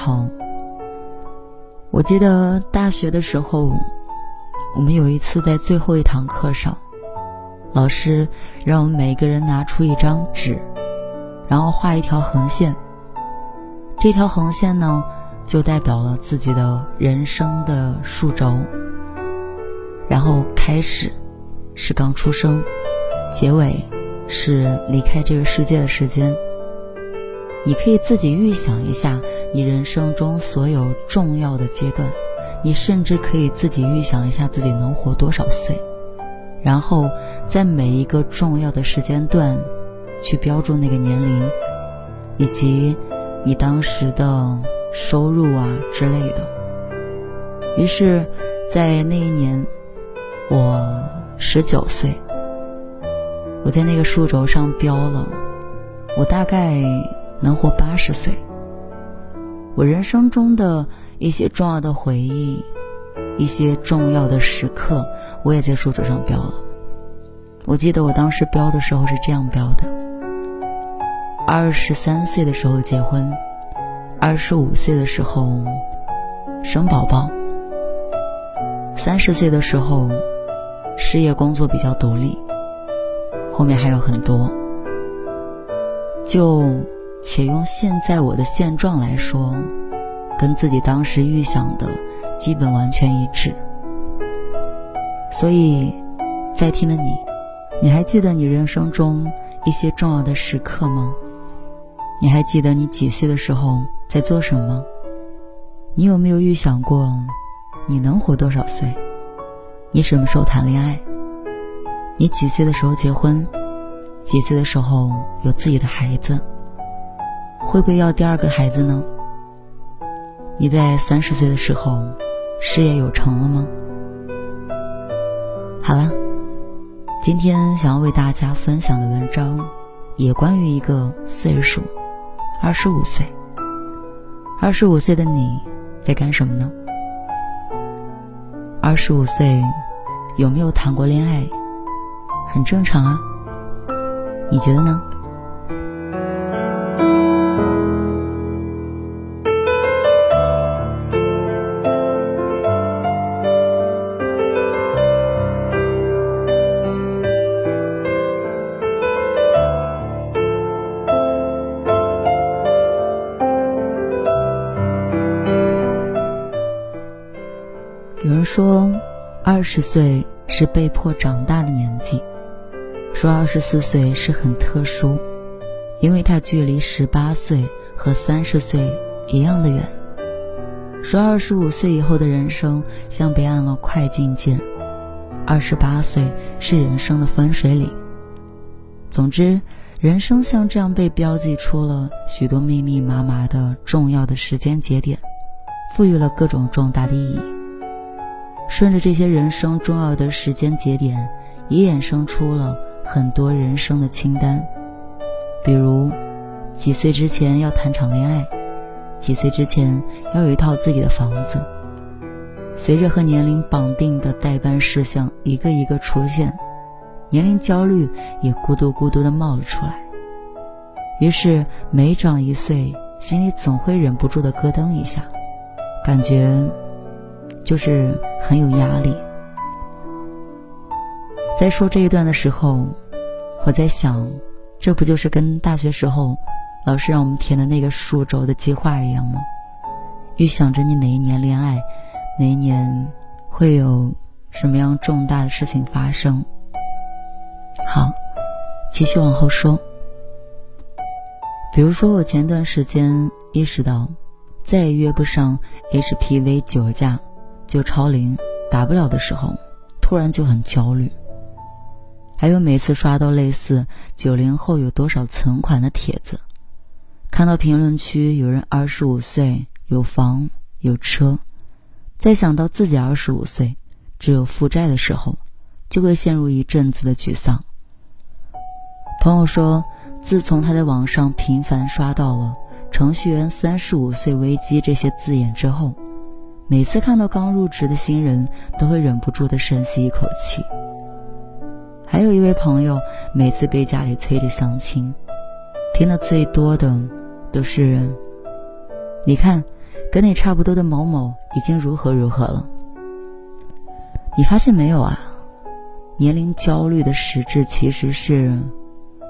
好。我记得大学的时候，我们有一次在最后一堂课上，老师让我们每个人拿出一张纸，然后画一条横线。这条横线呢，就代表了自己的人生的数轴。然后开始是刚出生，结尾是离开这个世界的时间。你可以自己预想一下你人生中所有重要的阶段，你甚至可以自己预想一下自己能活多少岁，然后在每一个重要的时间段，去标注那个年龄，以及你当时的收入啊之类的。于是，在那一年，我十九岁，我在那个数轴上标了，我大概。能活八十岁，我人生中的一些重要的回忆，一些重要的时刻，我也在书桌上标了。我记得我当时标的时候是这样标的：二十三岁的时候结婚，二十五岁的时候生宝宝，三十岁的时候事业工作比较独立，后面还有很多，就。且用现在我的现状来说，跟自己当时预想的基本完全一致。所以，在听的你，你还记得你人生中一些重要的时刻吗？你还记得你几岁的时候在做什么？你有没有预想过你能活多少岁？你什么时候谈恋爱？你几岁的时候结婚？几岁的时候有自己的孩子？会不会要第二个孩子呢？你在三十岁的时候，事业有成了吗？好了，今天想要为大家分享的文章，也关于一个岁数，二十五岁。二十五岁的你在干什么呢？二十五岁有没有谈过恋爱？很正常啊，你觉得呢？十岁是被迫长大的年纪；说二十四岁是很特殊，因为它距离十八岁和三十岁一样的远；说二十五岁以后的人生像被按了快进键，二十八岁是人生的分水岭。总之，人生像这样被标记出了许多密密麻麻的重要的时间节点，赋予了各种重大的意义。顺着这些人生重要的时间节点，也衍生出了很多人生的清单，比如几岁之前要谈场恋爱，几岁之前要有一套自己的房子。随着和年龄绑定的代办事项一个一个出现，年龄焦虑也咕嘟咕嘟的冒了出来。于是每长一岁，心里总会忍不住的咯噔一下，感觉。就是很有压力。在说这一段的时候，我在想，这不就是跟大学时候老师让我们填的那个数轴的计划一样吗？预想着你哪一年恋爱，哪一年会有什么样重大的事情发生。好，继续往后说。比如说，我前段时间意识到，再也约不上 HPV 九价，就超龄打不了的时候，突然就很焦虑。还有每次刷到类似“九零后有多少存款”的帖子，看到评论区有人二十五岁有房有车，再想到自己二十五岁只有负债的时候，就会陷入一阵子的沮丧。朋友说，自从他在网上频繁刷到了“程序员三十五岁危机”这些字眼之后，每次看到刚入职的新人，都会忍不住的深吸一口气。还有一位朋友，每次被家里催着相亲，听的最多的都是：“你看，跟你差不多的某某已经如何如何了。”你发现没有啊？年龄焦虑的实质其实是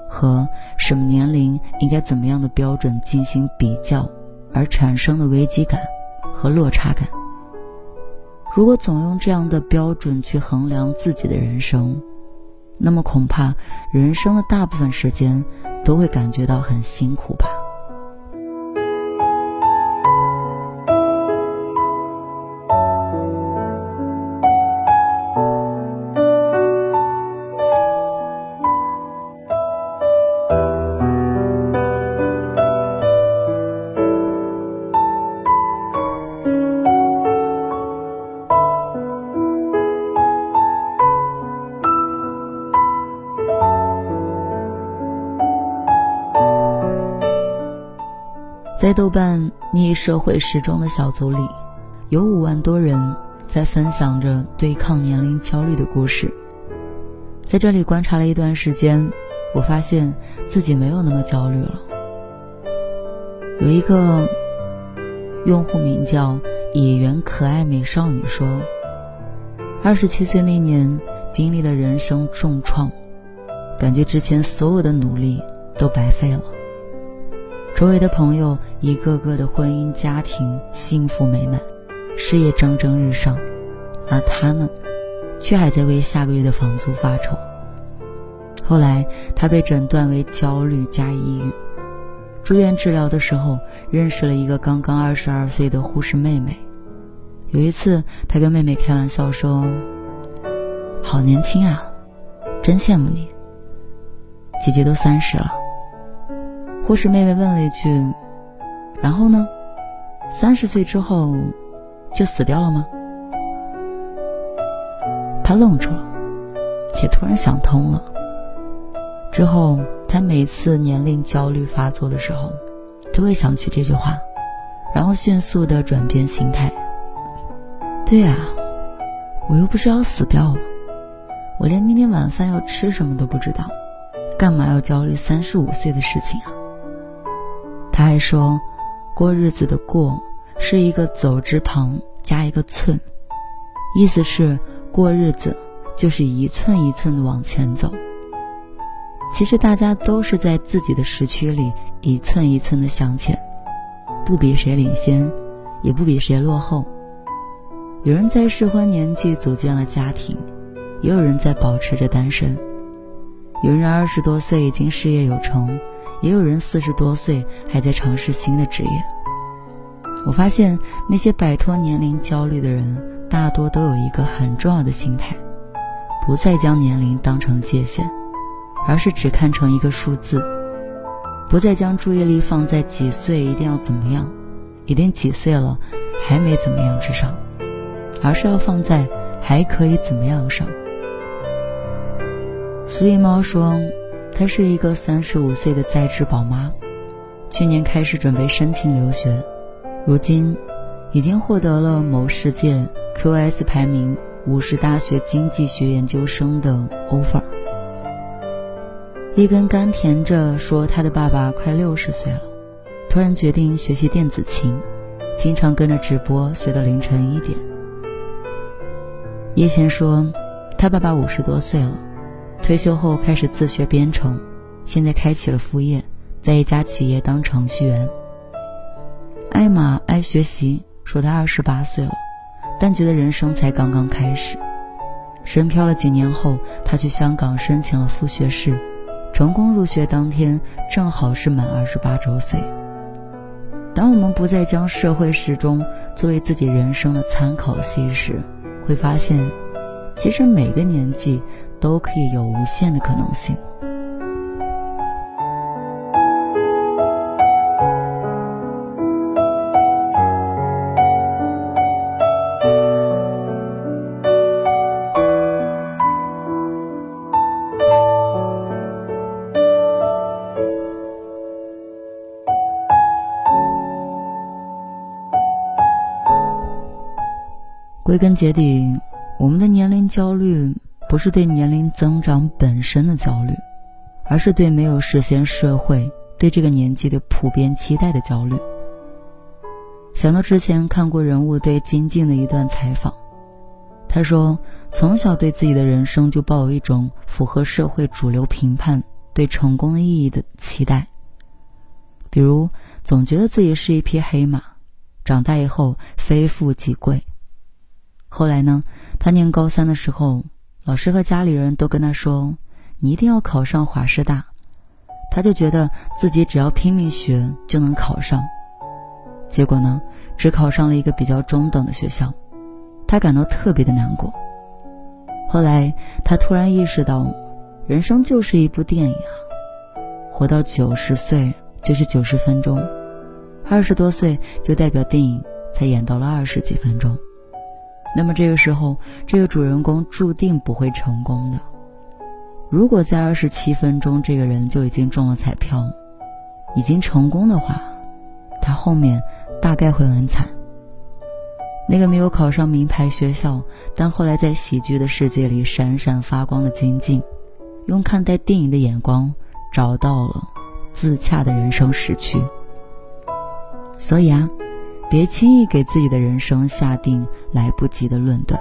和什么年龄应该怎么样的标准进行比较而产生的危机感和落差感。如果总用这样的标准去衡量自己的人生，那么恐怕人生的大部分时间都会感觉到很辛苦吧。在豆瓣逆社会时钟的小组里，有五万多人在分享着对抗年龄焦虑的故事。在这里观察了一段时间，我发现自己没有那么焦虑了。有一个用户名叫“野原可爱美少女”说：“二十七岁那年经历了人生重创，感觉之前所有的努力都白费了。”周围的朋友一个个的婚姻家庭幸福美满，事业蒸蒸日上，而他呢，却还在为下个月的房租发愁。后来他被诊断为焦虑加抑郁，住院治疗的时候认识了一个刚刚二十二岁的护士妹妹。有一次，他跟妹妹开玩笑说：“好年轻啊，真羡慕你，姐姐都三十了。”护士妹妹问了一句：“然后呢？三十岁之后就死掉了吗？”他愣住了，也突然想通了。之后，他每次年龄焦虑发作的时候，都会想起这句话，然后迅速的转变心态。对呀，我又不是要死掉了，我连明天晚饭要吃什么都不知道，干嘛要焦虑三十五岁的事情啊？他还说，过日子的“过”是一个走之旁加一个寸，意思是过日子就是一寸一寸的往前走。其实大家都是在自己的时区里一寸一寸的向前，不比谁领先，也不比谁落后。有人在适婚年纪组建了家庭，也有人在保持着单身。有人二十多岁已经事业有成。也有人四十多岁还在尝试新的职业。我发现那些摆脱年龄焦虑的人，大多都有一个很重要的心态：不再将年龄当成界限，而是只看成一个数字；不再将注意力放在几岁一定要怎么样，一定几岁了还没怎么样之上，而是要放在还可以怎么样上。所以猫说。她是一个三十五岁的在职宝妈，去年开始准备申请留学，如今已经获得了某世界 QS 排名五十大学经济学研究生的 offer。一根甘甜着说，他的爸爸快六十岁了，突然决定学习电子琴，经常跟着直播学到凌晨一点。叶贤说，他爸爸五十多岁了。退休后开始自学编程，现在开启了副业，在一家企业当程序员。艾玛爱学习，说她二十八岁了，但觉得人生才刚刚开始。深漂了几年后，她去香港申请了副学士，成功入学当天正好是满二十八周岁。当我们不再将社会时钟作为自己人生的参考系时，会发现，其实每个年纪都可以有无限的可能性。归根结底，我们的年龄焦虑不是对年龄增长本身的焦虑，而是对没有实现社会对这个年纪的普遍期待的焦虑。想到之前看过人物对金靖的一段采访，他说：“从小对自己的人生就抱有一种符合社会主流评判对成功的意义的期待，比如总觉得自己是一匹黑马，长大以后非富即贵。”后来呢？他念高三的时候，老师和家里人都跟他说：“你一定要考上华师大。”他就觉得自己只要拼命学就能考上。结果呢，只考上了一个比较中等的学校，他感到特别的难过。后来他突然意识到，人生就是一部电影啊，活到九十岁就是九十分钟，二十多岁就代表电影才演到了二十几分钟。那么这个时候，这个主人公注定不会成功的。如果在二十七分钟，这个人就已经中了彩票，已经成功的话，他后面大概会很惨。那个没有考上名牌学校，但后来在喜剧的世界里闪闪发光的金靖，用看待电影的眼光，找到了自洽的人生时区。所以啊。别轻易给自己的人生下定来不及的论断。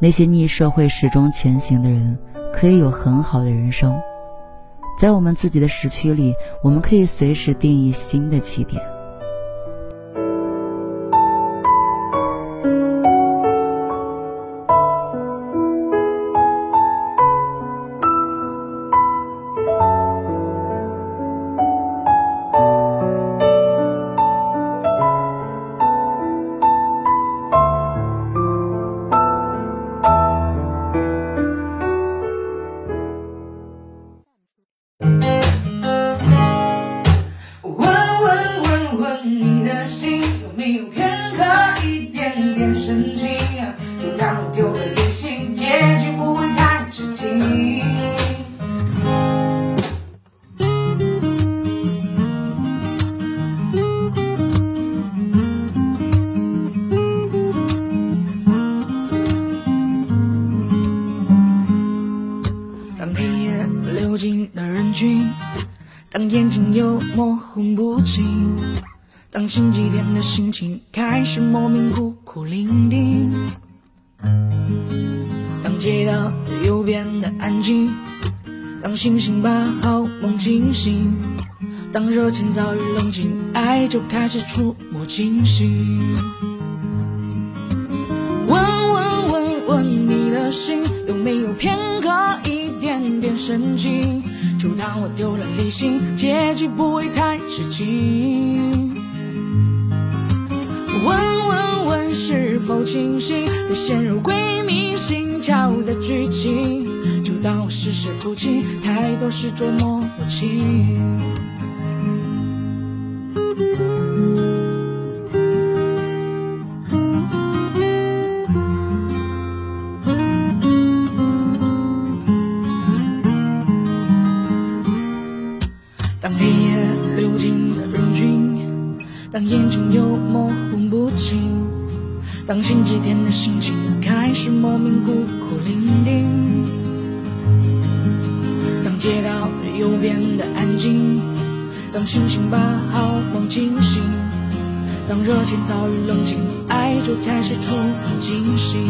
那些逆社会始终前行的人，可以有很好的人生。在我们自己的时区里，我们可以随时定义新的起点。当心情开始莫名孤苦伶仃，当街道又变得安静，当星星把好梦惊醒，当热情早已冷静，爱就开始触目惊心。问问问问你的心，有没有片刻一点点深情？就当我丢了理性，结局不会太吃惊。清醒，别陷入鬼迷心窍的剧情。就当我事事不清，太多事捉摸不清。当星期天的心情开始莫名孤苦伶仃，当街道又变得安静，当星星把好梦惊醒，当热情早已冷静，爱就开始触目惊心。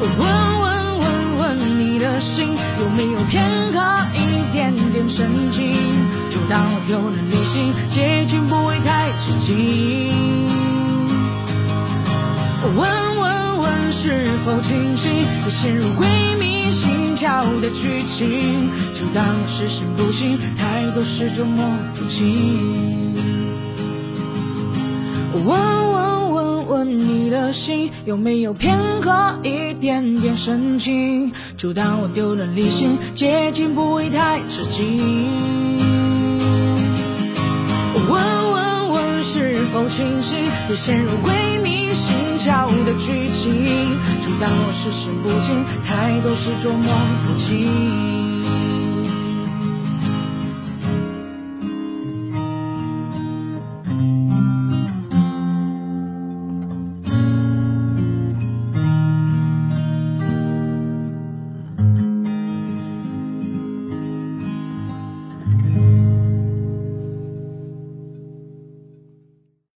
问问问问你的心，有没有片刻一点点深情？就当我丢了理性，结局不会太吃惊。问问问是否清醒，别陷入鬼迷心窍的剧情，就当我视神不清，太多事捉摸不清。问问问问你的心，有没有片刻一点点深情？就当我丢了理性，结局不会太吃惊。否清醒，也陷入鬼迷心窍的剧情。就当我视神不清，太多事捉摸不清。